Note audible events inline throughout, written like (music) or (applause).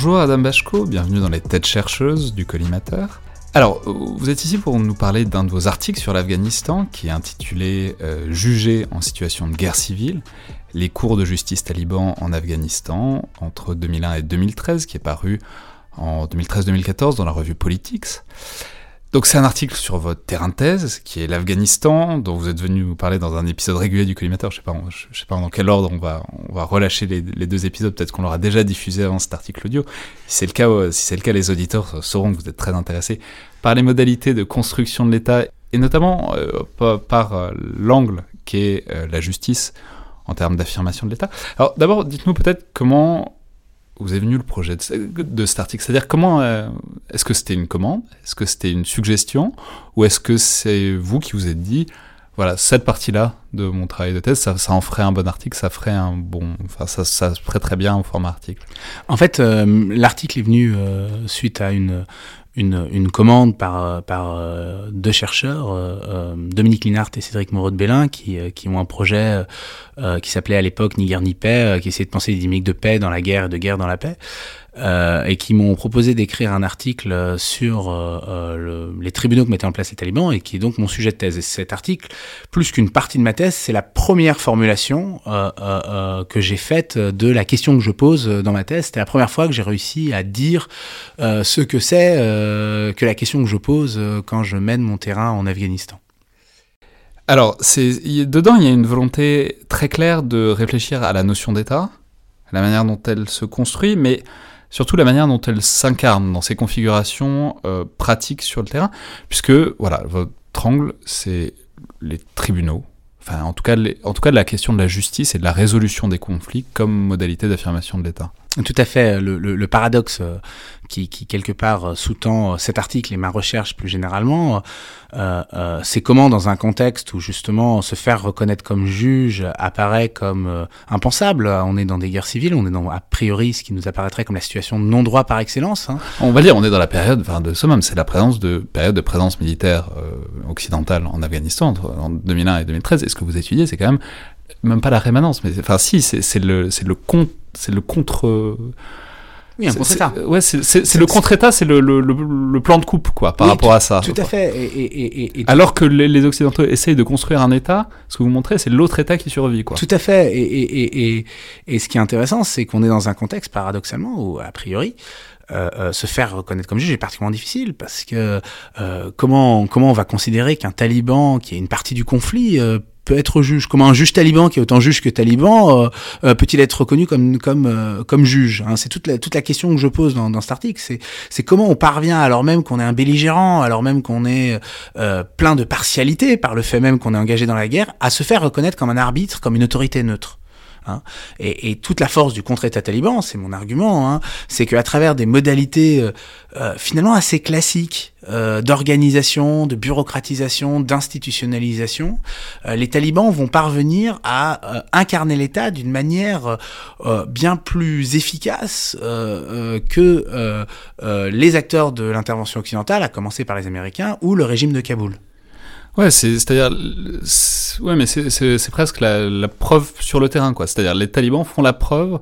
Bonjour Adam Bachko, bienvenue dans les têtes chercheuses du collimateur. Alors, vous êtes ici pour nous parler d'un de vos articles sur l'Afghanistan qui est intitulé euh, Jugé en situation de guerre civile, les cours de justice taliban en Afghanistan entre 2001 et 2013, qui est paru en 2013-2014 dans la revue Politics. Donc c'est un article sur votre terrain de thèse, qui est l'Afghanistan, dont vous êtes venu nous parler dans un épisode régulier du collimateur. Je sais pas, je sais pas dans quel ordre on va, relâcher les, deux épisodes. Peut-être qu'on l'aura déjà diffusé avant cet article audio. Si c'est le cas, euh, si c'est le cas, les auditeurs sauront que vous êtes très intéressés par les modalités de construction de l'État et notamment euh, par, euh, l'angle qui est la justice en termes d'affirmation de l'État. Alors d'abord, dites-nous peut-être comment vous est venu le projet de, cet article C'est-à-dire comment euh, est-ce que c'était une commande? Est-ce que c'était une suggestion? Ou est-ce que c'est vous qui vous êtes dit voilà cette partie-là de mon travail de thèse, ça, en ferait un bon article, ça ferait un bon, enfin ça, ça se très bien au format article? En fait, euh, l'article est venu euh, suite à une une, une, commande par, par euh, deux chercheurs, euh, euh, Dominique Linhart et Cédric Moreau de Bélin, qui, qui ont un projet qui s'appelait à l'époque Ni guerre ni paix, qui essayait de penser des dynamiques de paix dans la guerre et de guerre dans la paix. Euh, et qui m'ont proposé d'écrire un article sur euh, le, les tribunaux que mettaient en place les talibans et qui est donc mon sujet de thèse. Et cet article, plus qu'une partie de ma thèse, c'est la première formulation euh, que j'ai faite de la question que je pose dans ma thèse. C'était la première fois que j'ai réussi à dire ce que c'est que la question que je pose quand je mène mon terrain en Afghanistan. Alors, dedans, il y a une volonté très claire de réfléchir à la notion d'État, à la manière dont elle se construit, mais surtout la manière dont elle s'incarne dans ses configurations euh, pratiques sur le terrain, puisque voilà, votre angle, c'est les tribunaux, enfin en tout, cas, en tout cas la question de la justice et de la résolution des conflits comme modalité d'affirmation de l'État. Tout à fait. Le, le, paradoxe euh, qui, quelque part, sous-tend euh, cet article et ma recherche plus généralement, euh, euh, c'est comment, dans un contexte où justement se faire reconnaître comme juge apparaît comme euh, impensable, on est dans des guerres civiles, on est dans, a priori, ce qui nous apparaîtrait comme la situation de non-droit par excellence. Hein. On va dire, on est dans la période enfin, de summum, c'est la présence de période de présence militaire occidentale en Afghanistan entre en 2001 et 2013. Et ce que vous étudiez, c'est quand même même pas la rémanence, mais enfin si, c'est le, le c'est le contre. Oui, un contre-État. Ouais, c'est le contre-État, c'est le, le, le, plan de coupe, quoi, par rapport à ça. Tout à fait. Et, et, et, Alors que les, les, Occidentaux essayent de construire un État, ce que vous montrez, c'est l'autre État qui survit, quoi. Tout à fait. Et, et, ce qui est intéressant, c'est qu'on est dans un contexte, paradoxalement, où, a priori, euh, euh, se faire reconnaître comme juge est particulièrement difficile parce que euh, comment comment on va considérer qu'un taliban qui est une partie du conflit euh, peut être juge? Comment un juge taliban qui est autant juge que taliban peut-il être reconnu comme comme comme juge hein? C'est toute la toute la question que je pose dans, dans cet article. C'est c'est comment on parvient alors même qu'on est un belligérant, alors même qu'on est plein de partialité par le fait même qu'on est engagé dans la guerre, à se faire reconnaître comme un arbitre, comme une autorité neutre. Hein. Et, toute la force du contre-État taliban, c'est mon argument, hein, c'est qu'à travers des modalités euh, euh, finalement assez classiques euh, d'organisation, de bureaucratisation, d'institutionnalisation, les talibans vont parvenir à incarner l'État d'une manière bien plus efficace que les acteurs de l'intervention occidentale, à commencer par les Américains ou le régime de Kaboul. Ouais, c'est-à-dire, ouais, mais c'est presque la, la, preuve sur le terrain, quoi. C'est-à-dire, les talibans font la preuve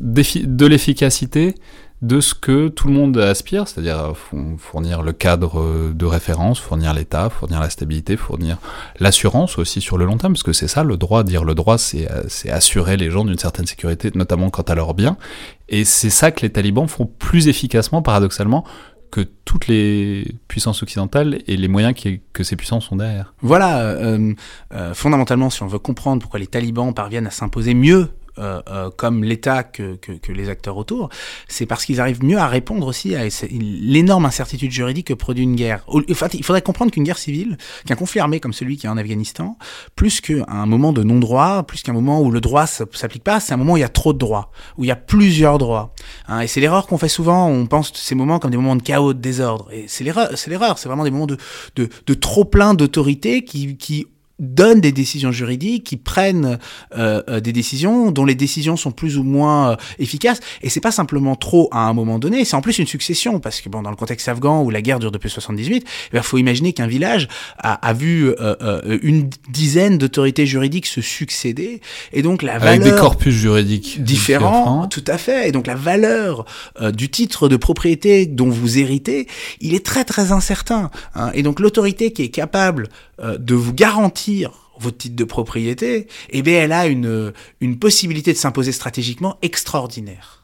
de l'efficacité de ce que tout le monde aspire, c'est-à-dire fournir le cadre de référence, fournir l'État, fournir la stabilité, fournir l'assurance aussi sur le long terme, parce que c'est ça le droit, dire le droit, c'est assurer les gens d'une certaine sécurité, notamment quant à leurs biens, et c'est ça que les talibans font plus efficacement, paradoxalement, que toutes les puissances occidentales et les moyens que ces puissances ont derrière. Voilà, euh, euh, fondamentalement, si on veut comprendre pourquoi les talibans parviennent à s'imposer mieux euh, euh, comme l'État que, les acteurs autour, c'est parce qu'ils arrivent mieux à répondre aussi à l'énorme incertitude juridique que produit une guerre. Enfin, il faudrait comprendre qu'une guerre civile, qu'un conflit armé comme celui qui est en Afghanistan, plus qu'un moment de non-droit, plus qu'un moment où le droit s'applique pas, c'est un moment où il y a trop de droits, où il y a plusieurs droits. Hein, et c'est l'erreur qu'on fait souvent, on pense ces moments comme des moments de chaos, de désordre. Et c'est l'erreur, c'est vraiment des moments de, trop plein d'autorité qui donnent des décisions juridiques, qui prennent euh, euh, des décisions dont les décisions sont plus ou moins euh, efficaces. Et c'est pas simplement trop à un moment donné, c'est en plus une succession parce que bon, dans le contexte afghan où la guerre dure depuis 78, il eh faut imaginer qu'un village a, a vu une dizaine d'autorités juridiques se succéder et donc la valeur avec des corpus juridiques différents, tout à fait. Et donc la valeur du titre de propriété dont vous héritez, il est très très incertain. Hein. Et donc l'autorité qui est capable de vous garantir votre titre de propriété, eh bien, elle a une, une possibilité de s'imposer stratégiquement extraordinaire.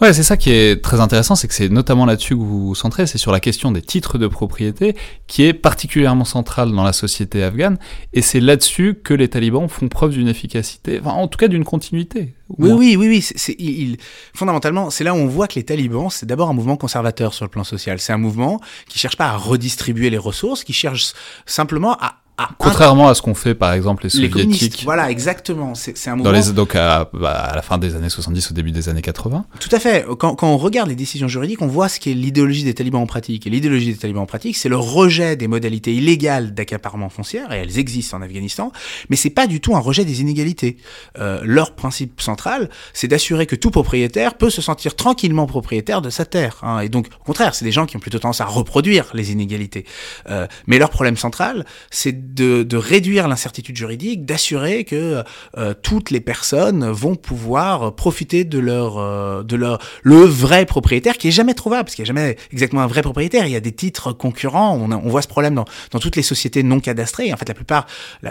Ouais, c'est ça qui est très intéressant, c'est que c'est notamment là-dessus que vous vous centrez, c'est sur la question des titres de propriété, qui est particulièrement centrale dans la société afghane, et c'est là-dessus que les talibans font preuve d'une efficacité, enfin, en tout cas d'une continuité. Oui, oui, oui, oui, c'est, il, fondamentalement, c'est là où on voit que les talibans, c'est d'abord un mouvement conservateur sur le plan social. C'est un mouvement qui cherche pas à redistribuer les ressources, qui cherche simplement à ah, Contrairement à ce qu'ont fait par exemple les soviétiques. voilà, exactement. C'est un mouvement. Dans les, donc à, bah, à, la fin des années 70, au début des années 80. Tout à fait. Quand, quand on regarde les décisions juridiques, on voit ce qu'est l'idéologie des talibans en pratique. Et l'idéologie des talibans en pratique, c'est le rejet des modalités illégales d'accaparement foncière, et elles existent en Afghanistan, mais c'est pas du tout un rejet des inégalités. Euh, leur principe central, c'est d'assurer que tout propriétaire peut se sentir tranquillement propriétaire de sa terre. Hein. Et donc, au contraire, c'est des gens qui ont plutôt tendance à reproduire les inégalités. Euh, mais leur problème central, c'est de, réduire l'incertitude juridique, d'assurer que euh, toutes les personnes vont pouvoir profiter de leur, euh, de leur le vrai propriétaire qui est jamais trouvable, parce qu'il n'y a jamais exactement un vrai propriétaire. Il y a des titres concurrents. On, on voit ce problème dans, dans toutes les sociétés non cadastrées. En fait, la plupart,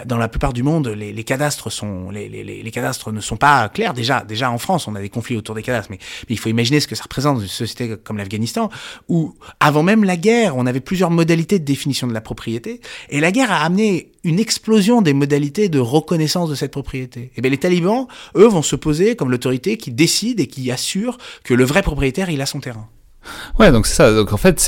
dans la plupart du monde, les, les cadastres sont, les, les, les, cadastres ne sont pas clairs. Déjà, déjà en France, on a des conflits autour des cadastres, mais, mais il faut imaginer ce que ça représente dans une société comme l'Afghanistan, où avant même la guerre, on avait plusieurs modalités de définition de la propriété, et la guerre a amené une explosion des modalités de reconnaissance de cette propriété. Et eh bien les talibans, eux, vont se poser comme l'autorité qui décide et qui assure que le vrai propriétaire, il a son terrain. Ouais, donc c'est ça. Donc en fait,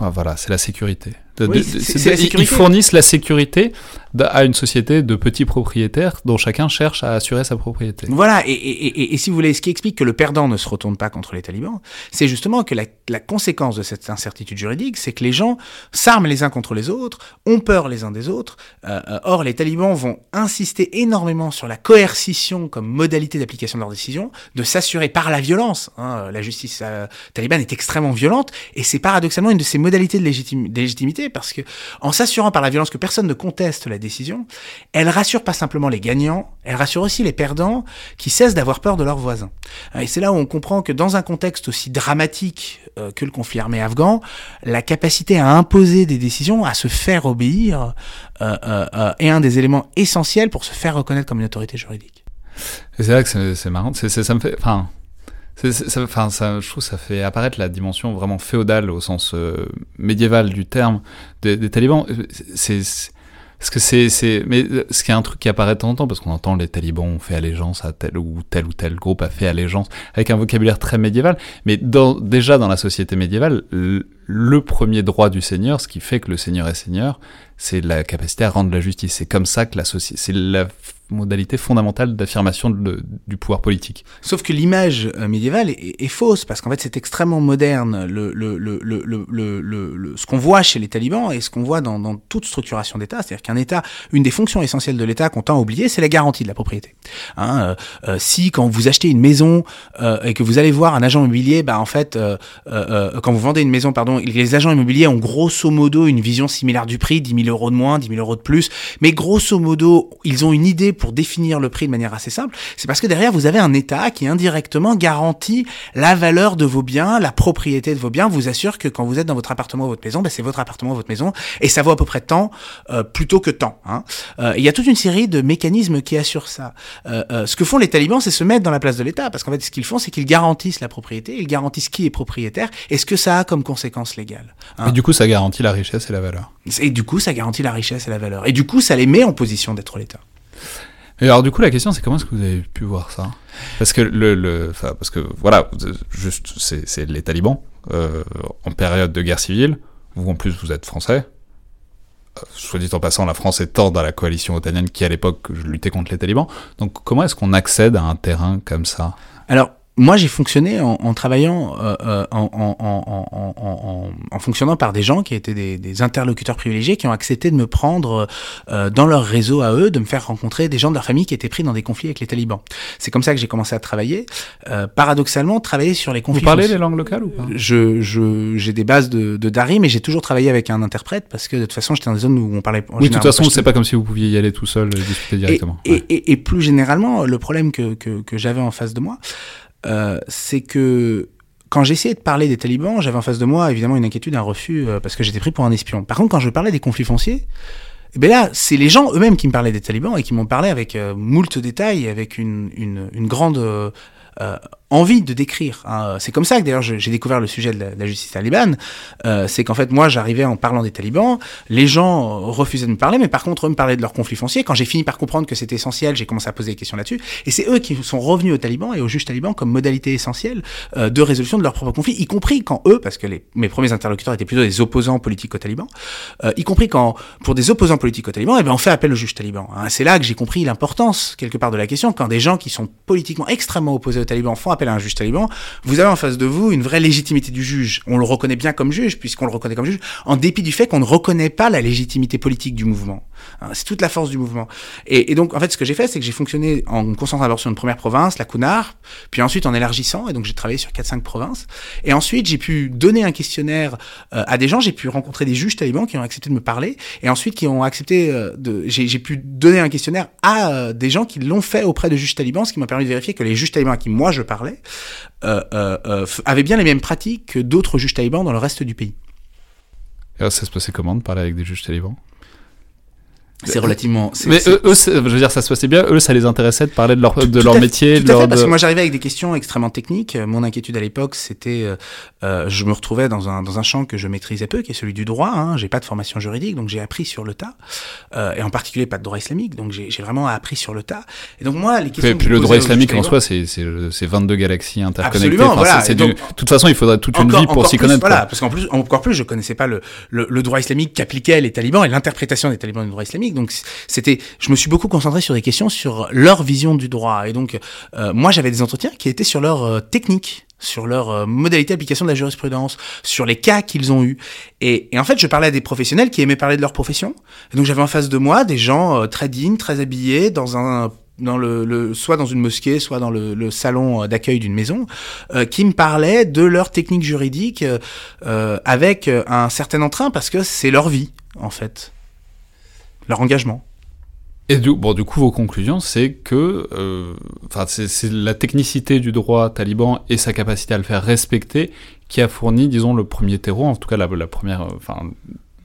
voilà, c'est la sécurité. Ils fournissent la sécurité à une société de petits propriétaires dont chacun cherche à assurer sa propriété. Voilà, et, et, et, si vous voulez, ce qui explique que le perdant ne se retourne pas contre les talibans, c'est justement que la, la, conséquence de cette incertitude juridique, c'est que les gens s'arment les uns contre les autres, ont peur les uns des autres. Euh, euh, or, les talibans vont insister énormément sur la coercition comme modalité d'application de leurs décisions, de s'assurer par la violence. Hein, la justice euh, talibane est extrêmement violente, et c'est paradoxalement une de ces modalités de, de parce que en s'assurant par la violence que personne ne conteste la décision, elle rassure pas simplement les gagnants, elle rassure aussi les perdants qui cessent d'avoir peur de leurs voisins. Et c'est là où on comprend que dans un contexte aussi dramatique euh, que le conflit armé afghan, la capacité à imposer des décisions, à se faire obéir, euh, euh, est un des éléments essentiels pour se faire reconnaître comme une autorité juridique. C'est là que c'est marrant, ça me fait... Enfin... Enfin, ça, je trouve ça fait apparaître la dimension vraiment féodale au sens médiéval du terme des, talibans. C'est parce que c'est, mais ce qui est un truc qui apparaît de temps en temps, parce qu'on entend les talibans ont fait allégeance à tel ou tel ou tel groupe a fait allégeance, avec un vocabulaire très médiéval. Mais dans, déjà dans la société médiévale, le premier droit du seigneur, ce qui fait que le seigneur est seigneur, c'est la capacité à rendre la justice. C'est comme ça que la société, c'est la modalité fondamentale d'affirmation du pouvoir politique. Sauf que l'image euh, médiévale est, fausse, parce qu'en fait c'est extrêmement moderne, le, le, le, ce qu'on voit chez les talibans et ce qu'on voit dans, dans, toute structuration d'État, c'est-à-dire qu'un État, une des fonctions essentielles de l'État qu'on tend à oublier, c'est la garantie de la propriété. Hein, euh, euh, si quand vous achetez une maison et que vous allez voir un agent immobilier, bah en fait, quand vous vendez une maison, pardon, les agents immobiliers ont grosso modo une vision similaire du prix, 10 000 euros de moins, 10 000 euros de plus, mais grosso modo, ils ont une idée pour définir le prix de manière assez simple, c'est parce que derrière, vous avez un État qui indirectement garantit la valeur de vos biens, la propriété de vos biens, vous assure que quand vous êtes dans votre appartement ou votre maison, ben c'est votre appartement ou votre maison, et ça vaut à peu près tant euh, plutôt que tant. Hein. Euh, il y a toute une série de mécanismes qui assurent ça. Euh, ce que font les talibans, c'est se mettre dans la place de l'État, parce qu'en fait, ce qu'ils font, c'est qu'ils garantissent la propriété, ils garantissent qui est propriétaire, et ce que ça a comme conséquence légale. Hein. Et du coup, ça garantit la richesse et la valeur. Et du coup, ça garantit la richesse et la valeur. Et du coup, ça les met en position d'être l'État. Et alors du coup la question c'est comment est-ce que vous avez pu voir ça? Parce que le, le parce que voilà juste c'est les talibans euh, en période de guerre civile. Vous en plus vous êtes français. Euh, soit dit en passant, la France étant dans la coalition otanienne qui à l'époque luttait contre les talibans. Donc comment est-ce qu'on accède à un terrain comme ça? Alors moi, j'ai fonctionné en, en travaillant, euh, euh, en, en, en, fonctionnant par des gens qui étaient des, des, interlocuteurs privilégiés, qui ont accepté de me prendre euh, dans leur réseau à eux, de me faire rencontrer des gens de leur famille qui étaient pris dans des conflits avec les talibans. C'est comme ça que j'ai commencé à travailler. Euh, paradoxalement, travailler sur les conflits. Vous parlez les langues locales ou pas? Je, je, j'ai des bases de, de Dari, mais j'ai toujours travaillé avec un interprète parce que de toute façon, j'étais dans des zones où on parlait. oui, de toute façon, c'est pas comme si vous pouviez y aller tout seul et discuter directement. Et, ouais. et, et, plus généralement, le problème que, que, que j'avais en face de moi. Euh, c'est que quand j'essayais de parler des talibans, j'avais en face de moi évidemment une inquiétude, un refus, euh, parce que j'étais pris pour un espion. Par contre, quand je parlais des conflits fonciers, eh ben là, c'est les gens eux-mêmes qui me parlaient des talibans et qui m'ont parlé avec euh, moult détails, avec une, une, une grande euh, envie de décrire. Hein. C'est comme ça que d'ailleurs j'ai découvert le sujet de la, justice talibane. Euh, c'est qu'en fait moi j'arrivais en parlant des talibans, les gens refusaient de me parler, mais par contre eux me parlaient de leurs conflits fonciers. Quand j'ai fini par comprendre que c'était essentiel, j'ai commencé à poser des questions là-dessus. Et c'est eux qui sont revenus aux talibans et aux juges talibans comme modalité essentielle euh, de résolution de leurs propres conflits, y compris quand eux, parce que mes premiers interlocuteurs étaient plutôt des opposants politiques aux talibans, euh, y compris quand pour des opposants politiques aux talibans, eh ben on fait appel aux juges talibans. Hein. C'est là que j'ai compris l'importance quelque part de la question quand des gens qui sont politiquement extrêmement opposés aux talibans font appel à un juge taliban, vous avez en face de vous une vraie légitimité du juge. On le reconnaît bien comme juge, puisqu'on le reconnaît comme juge, en dépit du fait qu'on ne reconnaît pas la légitimité politique du mouvement. C'est toute la force du mouvement. Et, et donc, en fait, ce que j'ai fait, c'est que j'ai fonctionné en me concentrant d'abord sur une première province, la Kunar, puis ensuite en élargissant, et donc j'ai travaillé sur 4-5 provinces. Et ensuite, j'ai pu donner un questionnaire euh, à des gens, j'ai pu rencontrer des juges talibans qui ont accepté de me parler, et ensuite qui ont accepté euh, de... J'ai pu donner un questionnaire à euh, des gens qui l'ont fait auprès de juges talibans, ce qui m'a permis de vérifier que les juges talibans à qui moi je parlais euh, euh, avaient bien les mêmes pratiques que d'autres juges talibans dans le reste du pays. Et ça se passait comment de parler avec des juges talibans c'est relativement. Mais eux, eux je veux dire, ça se passait bien. Eux, ça les intéressait de parler de leur, de leur métier. Tout de à leur, fait, parce que moi, j'arrivais avec des questions extrêmement techniques. Mon inquiétude à l'époque, c'était, euh, euh, je me retrouvais dans un dans un champ que je maîtrisais peu, qui est celui du droit. Hein. J'ai pas de formation juridique, donc j'ai appris sur le tas, euh, et en particulier pas de droit islamique. Donc j'ai vraiment appris sur le tas. Et donc moi, les questions. Et puis le droit islamique en soi, c'est c'est 22 galaxies interconnectées. Absolument, enfin, voilà. de toute façon, il faudrait toute une encore, vie pour s'y connaître. Voilà, quoi. parce qu'en plus, encore plus, je connaissais pas le le, le droit islamique qu'appliquaient les talibans et l'interprétation des talibans du droit islamique. Donc c'était je me suis beaucoup concentré sur des questions sur leur vision du droit. Et donc, euh, moi, j'avais des entretiens qui étaient sur leur euh, technique, sur leur euh, modalité d'application de la jurisprudence, sur les cas qu'ils ont eus. Et, en fait, je parlais à des professionnels qui aimaient parler de leur profession. Donc, j'avais en face de moi des gens très dignes, très habillés, dans un dans le, soit dans une mosquée, soit dans le, salon d'accueil d'une maison, qui me parlaient de leur technique juridique avec un certain entrain parce que c'est leur vie, en fait, leur engagement. Et du, bon, du coup, vos conclusions, c'est que euh, c'est la technicité du droit taliban et sa capacité à le faire respecter qui a fourni, disons, le premier terreau, en tout cas la, première, enfin,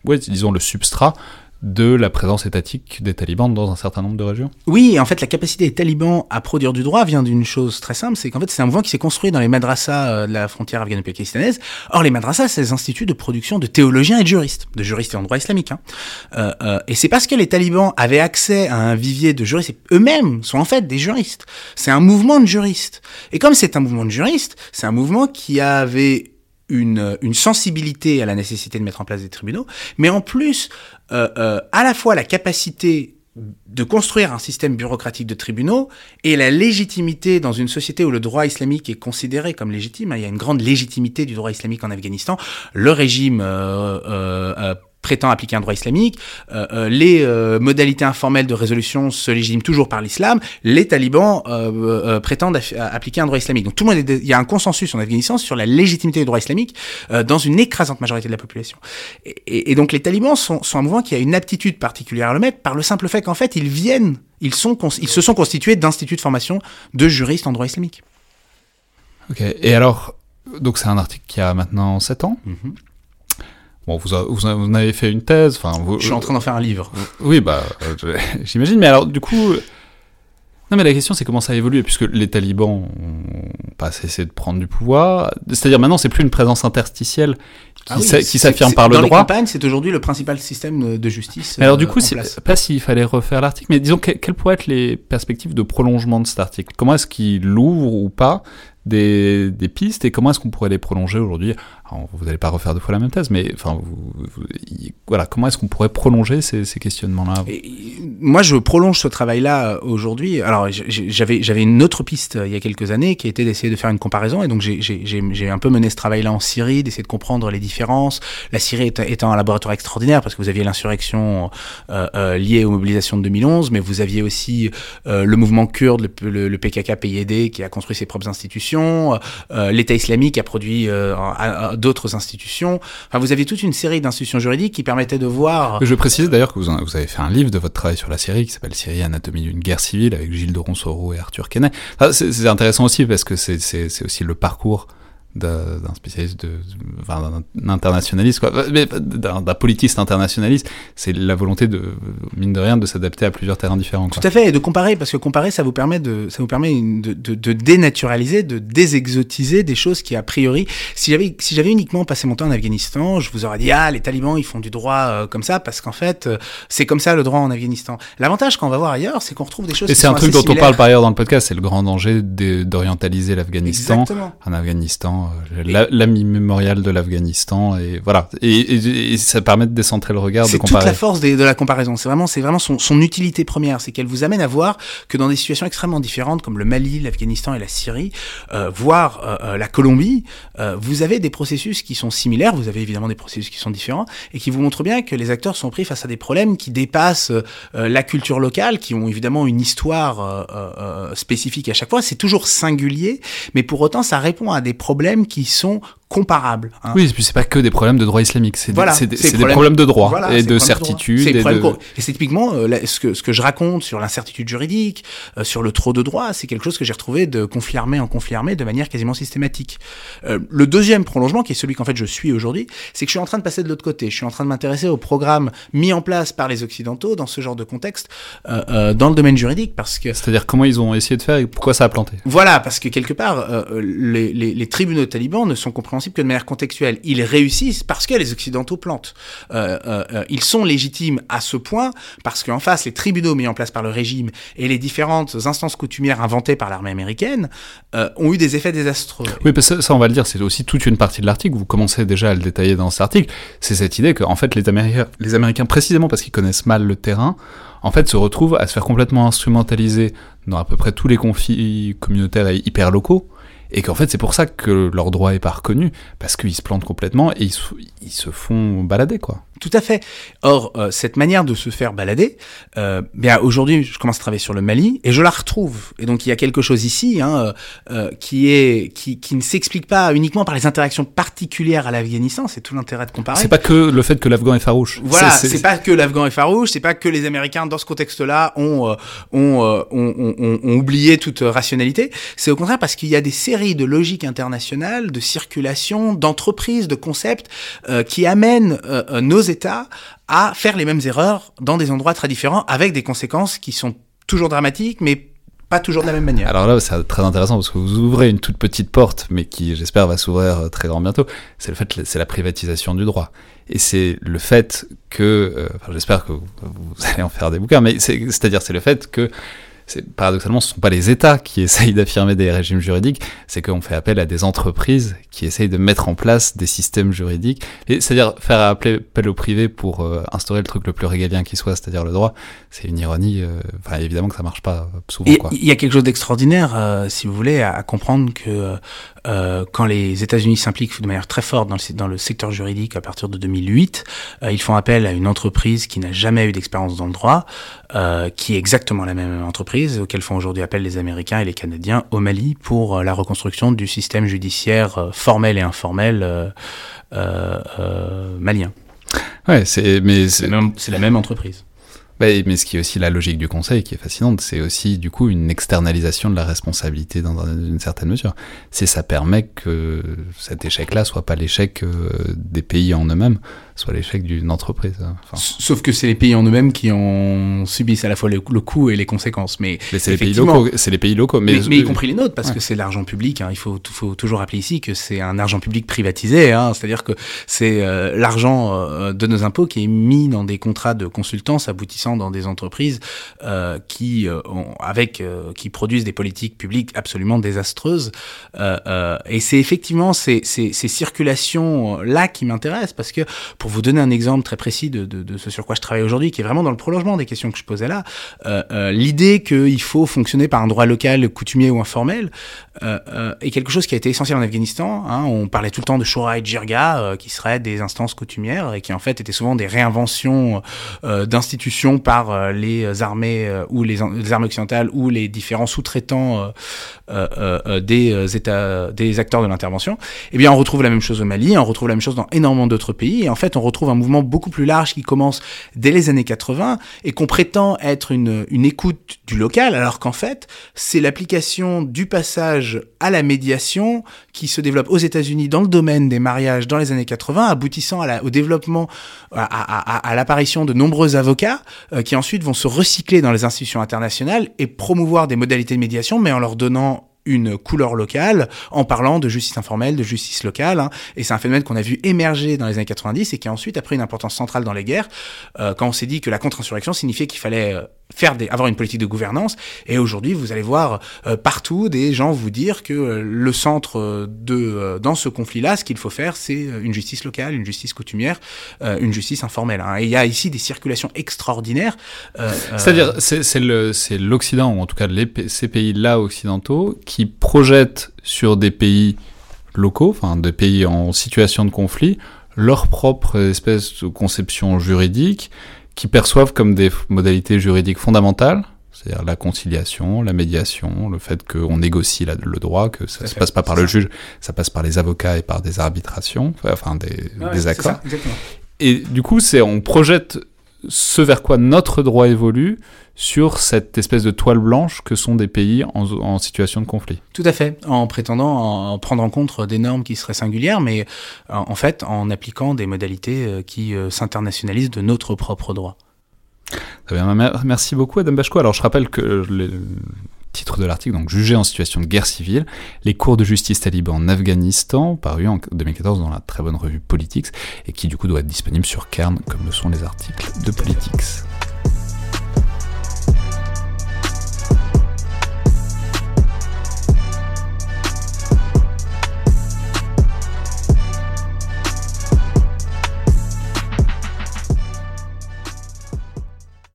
ouais, disons le substrat de la présence étatique des talibans dans un certain nombre de régions Oui, en fait, la capacité des talibans à produire du droit vient d'une chose très simple, c'est qu'en fait, c'est un mouvement qui s'est construit dans les madrassas de la frontière afghano-pakistanaise. Or, les madrassas, c'est des instituts de production de théologiens et de juristes, de juristes en droit islamique. Hein. Euh, euh, et c'est parce que les talibans avaient accès à un vivier de juristes, et eux-mêmes sont en fait des juristes. C'est un mouvement de juristes. Et comme c'est un mouvement de juristes, c'est un mouvement qui avait une, une, sensibilité à la nécessité de mettre en place des tribunaux, mais en plus, euh, euh, à la fois la capacité de construire un système bureaucratique de tribunaux et la légitimité dans une société où le droit islamique est considéré comme légitime. Il y a une grande légitimité du droit islamique en Afghanistan. Le régime euh, prétend appliquer un droit islamique, euh, euh, les euh, modalités informelles de résolution se légitiment toujours par l'islam, les talibans euh, prétendent appliquer un droit islamique. Donc tout le monde, est, il y a un consensus en Afghanistan sur la légitimité du droit islamique dans une écrasante majorité de la population. Et, et, et donc les talibans sont, sont, un mouvement qui a une aptitude particulière à le mettre par le simple fait qu'en fait ils viennent, ils, sont, ils se sont constitués d'instituts de formation de juristes en droit islamique. Ok, et alors, donc c'est un article qui a maintenant 7 ans mm -hmm. Bon, vous, a, vous, a, vous, avez fait une thèse. Enfin, je suis en train d'en faire un livre. Oui, bah, euh, (laughs) j'imagine. Mais alors, du coup, non, mais la question, c'est comment ça a évolué, puisque les talibans ont pas cessé de prendre du pouvoir. C'est-à-dire, maintenant, c'est plus une présence interstitielle qui, ah oui, s'affirme par le dans droit. Dans les campagnes, c'est aujourd'hui le principal système de justice. Mais alors, du coup, c'est pas s'il fallait refaire l'article, mais disons, que, quelles pourraient être les perspectives de prolongement de cet article? Comment est-ce qu'il l'ouvre ou pas des, pistes et comment est-ce qu'on pourrait les prolonger aujourd'hui? Vous n'allez pas refaire deux fois la même thèse, mais enfin, voilà, comment est-ce qu'on pourrait prolonger ces, questionnements-là? Moi, je prolonge ce travail-là euh, aujourd'hui. Alors, j'avais une autre piste euh, il y a quelques années qui était d'essayer de faire une comparaison, et donc j'ai un peu mené ce travail-là en Syrie, d'essayer de comprendre les différences. La Syrie étant un laboratoire extraordinaire parce que vous aviez l'insurrection euh, liée aux mobilisations de 2011, mais vous aviez aussi le mouvement kurde, le, le, le PKK PYD qui a construit ses propres institutions, euh, l'État islamique a produit d'autres institutions. Vous aviez toute une série d'institutions juridiques qui permettaient de voir. Je précise d'ailleurs que vous, avez fait un livre de votre travail sur la Syrie qui s'appelle Syrie anatomie d'une guerre civile avec Gilles de Ronsoro et Arthur. Enfin, c'est intéressant aussi parce que c'est aussi le parcours d'un spécialiste, de, enfin, d'un internationaliste, quoi, d'un politiste internationaliste, c'est la volonté de, mine de rien, de s'adapter à plusieurs terrains différents. Quoi. Tout à fait, et de comparer, parce que comparer, ça vous permet de, ça vous permet de, de, de dénaturaliser, de désexotiser des choses qui, a priori, si j'avais, si j'avais uniquement passé mon temps en Afghanistan, je vous aurais dit, ah, les talibans, ils font du droit euh, comme ça, parce qu'en fait, euh, c'est comme ça le droit en Afghanistan. L'avantage quand on va voir ailleurs, c'est qu'on retrouve des choses et c'est un truc dont on parle par ailleurs dans le podcast, c'est le grand danger d'orientaliser l'Afghanistan. En Afghanistan, euh, l'ami mémorial de l'Afghanistan et voilà et, et, ça permet de décentrer le regard. C'est toute la force de, de la comparaison. C'est vraiment c'est vraiment son, son, utilité première, c'est qu'elle vous amène à voir que dans des situations extrêmement différentes comme le Mali, l'Afghanistan et la Syrie, euh, voire euh, euh la Colombie, euh, vous avez des processus qui sont similaires. Vous avez évidemment des processus qui sont différents et qui vous montrent bien que les acteurs sont pris face à des problèmes qui dépassent la culture locale, qui ont évidemment une histoire spécifique à chaque fois. C'est toujours singulier, mais pour autant ça répond à des problèmes qui sont comparables. Hein. Oui, et puis c'est pas que des problèmes de droit islamique, c'est voilà, des, des, des, problèmes de droit voilà, et de certitude. Et, de... et c'est typiquement euh, ce, que, ce que je raconte sur l'incertitude juridique, euh, sur le trop de droit, c'est quelque chose que j'ai retrouvé de conflit armé en conflit armé de manière quasiment systématique. Euh, le deuxième prolongement, qui est celui qu'en fait je suis aujourd'hui, c'est que je suis en train de passer de l'autre côté. Je suis en train de m'intéresser aux programmes mis en place par les Occidentaux dans ce genre de contexte, euh, euh, dans le domaine juridique, parce que... C'est-à-dire comment ils ont essayé de faire et pourquoi ça a planté? Voilà, parce que quelque part, les, les, les tribunaux talibans ne sont compréhensibles que de manière contextuelle. Ils réussissent parce que les Occidentaux plantent. Euh, euh, euh, ils sont légitimes à ce point parce qu'en face, les tribunaux mis en place par le régime et les différentes instances coutumières inventées par l'armée américaine ont eu des effets désastreux. Oui, parce que ça, on va le dire, c'est aussi toute une partie de l'article. Vous commencez déjà à le détailler dans cet article. C'est cette idée qu'en fait, les Américains, les Américains, précisément parce qu'ils connaissent mal le terrain, en fait, se retrouvent à se faire complètement instrumentaliser dans à peu près tous les conflits communautaires et hyper locaux et qu'en fait c'est pour ça que leur droit est pas reconnu, parce qu'ils se plantent complètement et ils, ils se font balader quoi. Tout à fait. Or, euh, cette manière de se faire balader, euh, bien aujourd'hui, je commence à travailler sur le Mali et je la retrouve. Et donc, il y a quelque chose ici hein, euh, euh qui est qui, qui ne s'explique pas uniquement par les interactions particulières à l'Afghanistan. C'est tout l'intérêt de comparer. C'est pas que le fait que l'Afghan est farouche. Voilà, c'est pas que l'Afghan est farouche. C'est pas que les Américains dans ce contexte-là ont, euh, ont, ont, ont, ont oublié toute rationalité. C'est au contraire parce qu'il y a des séries de logiques internationales, de circulation, d'entreprises, de concepts qui amènent nos États à faire les mêmes erreurs dans des endroits très différents, avec des conséquences qui sont toujours dramatiques, mais pas toujours de la même manière. Alors là, c'est très intéressant parce que vous ouvrez une toute petite porte, mais qui, j'espère, va s'ouvrir euh, très grand bientôt. C'est le fait, c'est la privatisation du droit. Et c'est le fait que, euh, j'espère que vous, vous, allez en faire des bouquins, mais c'est-à-dire, c'est le fait que paradoxalement, ce ne sont pas les États qui (laughs) essayent d'affirmer des régimes juridiques, c'est qu'on fait appel à des entreprises qui essayent de mettre en place des systèmes juridiques, c'est-à-dire faire appel au privé pour euh, instaurer le truc le plus régalien qui soit, c'est-à-dire le droit. C'est une ironie, euh, enfin évidemment que ça marche pas souvent. Il y a quelque chose d'extraordinaire, euh, si vous voulez, à, à comprendre que euh, quand les États-Unis s'impliquent de manière très forte dans le, dans le, secteur juridique à partir de 2008, euh, ils font appel à une entreprise qui n'a jamais eu d'expérience dans le droit, euh, qui est exactement la même entreprise auquel font aujourd'hui appel les Américains et les Canadiens au Mali pour euh, la reconstruction du système judiciaire euh, formel et informel malien. Ouais, c'est mais c'est la même entreprise. Mais ce qui est aussi la logique du conseil qui est fascinante, c'est aussi du coup une externalisation de la responsabilité dans une certaine mesure. C'est ça permet que cet échec-là soit pas l'échec des pays en eux-mêmes, soit l'échec d'une entreprise. Enfin. Sauf que c'est les pays en eux-mêmes qui en subissent à la fois le, le coût et les conséquences. Mais, mais c'est les pays locaux. C'est les pays locaux. Mais, mais, mais, y compris les nôtres, parce ouais. que c'est l'argent public. Hein. Il faut, faut toujours rappeler ici que c'est un argent public privatisé. Hein. C'est-à-dire que c'est euh, l'argent euh, de nos impôts qui est mis dans des contrats de consultance aboutissant dans des entreprises euh, qui ont, avec qui produisent des politiques publiques absolument désastreuses. et c'est effectivement ces, ces, ces circulations là qui m'intéressent parce que pour vous donner un exemple très précis de, ce sur quoi je travaille aujourd'hui, qui est vraiment dans le prolongement des questions que je posais là, l'idée qu'il faut fonctionner par un droit local, coutumier ou informel, est quelque chose qui a été essentiel en Afghanistan. Hein. On parlait tout le temps de Shura et Jirga, qui seraient des instances coutumières et qui en fait étaient souvent des réinventions euh, d'institutions par euh, les armées euh, ou les, armées occidentales ou les différents sous-traitants des des acteurs de l'intervention. Eh bien, on retrouve la même chose au Mali, on retrouve la même chose dans énormément d'autres pays. Et en fait, on retrouve un mouvement beaucoup plus large qui commence dès les années 80 et qu'on prétend être une, une écoute du local, alors qu'en fait, c'est l'application du passage à la médiation qui se développe aux États-Unis dans le domaine des mariages dans les années 80, aboutissant à au développement, à, l'apparition de nombreux avocats euh, qui ensuite vont se recycler dans les institutions internationales et promouvoir des modalités de médiation, mais en leur donnant une couleur locale en parlant de justice informelle, de justice locale. Hein. Et c'est un phénomène qu'on a vu émerger dans les années 90 et qui ensuite a pris une importance centrale dans les guerres, euh, quand on s'est dit que la contre-insurrection signifiait qu'il fallait euh, faire des, avoir une politique de gouvernance. Et aujourd'hui, vous allez voir euh, partout des gens vous dire que euh, le centre euh, de dans ce conflit-là, ce qu'il faut faire, c'est une justice locale, une justice coutumière, une justice informelle. Hein. Et il y a ici des circulations extraordinaires. C'est-à-dire, c'est l'Occident, ou en tout cas les, ces pays-là occidentaux, qui projettent sur des pays locaux, enfin des pays en situation de conflit, leur propre espèce de conception juridique qui perçoivent comme des modalités juridiques fondamentales, c'est-à-dire la conciliation, la médiation, le fait qu'on négocie le droit, que ça ne se passe pas par le juge, ça passe par les avocats et par des arbitrations, enfin des, des accords. et du coup, c'est on projette ce vers quoi notre droit évolue sur cette espèce de toile blanche que sont des pays en, situation de conflit. Tout à fait, en prétendant en prendre en compte des normes qui seraient singulières, mais en fait en appliquant des modalités euh, qui euh, s'internationalisent de notre propre droit. Très bien, merci beaucoup Adam Bachko. Alors je rappelle que le titre de l'article, donc jugé en situation de guerre civile, les cours de justice talibans en Afghanistan, paru en 2014 dans la très bonne revue Politics, et qui du coup doit être disponible sur Cairn, comme le sont les articles de Politics.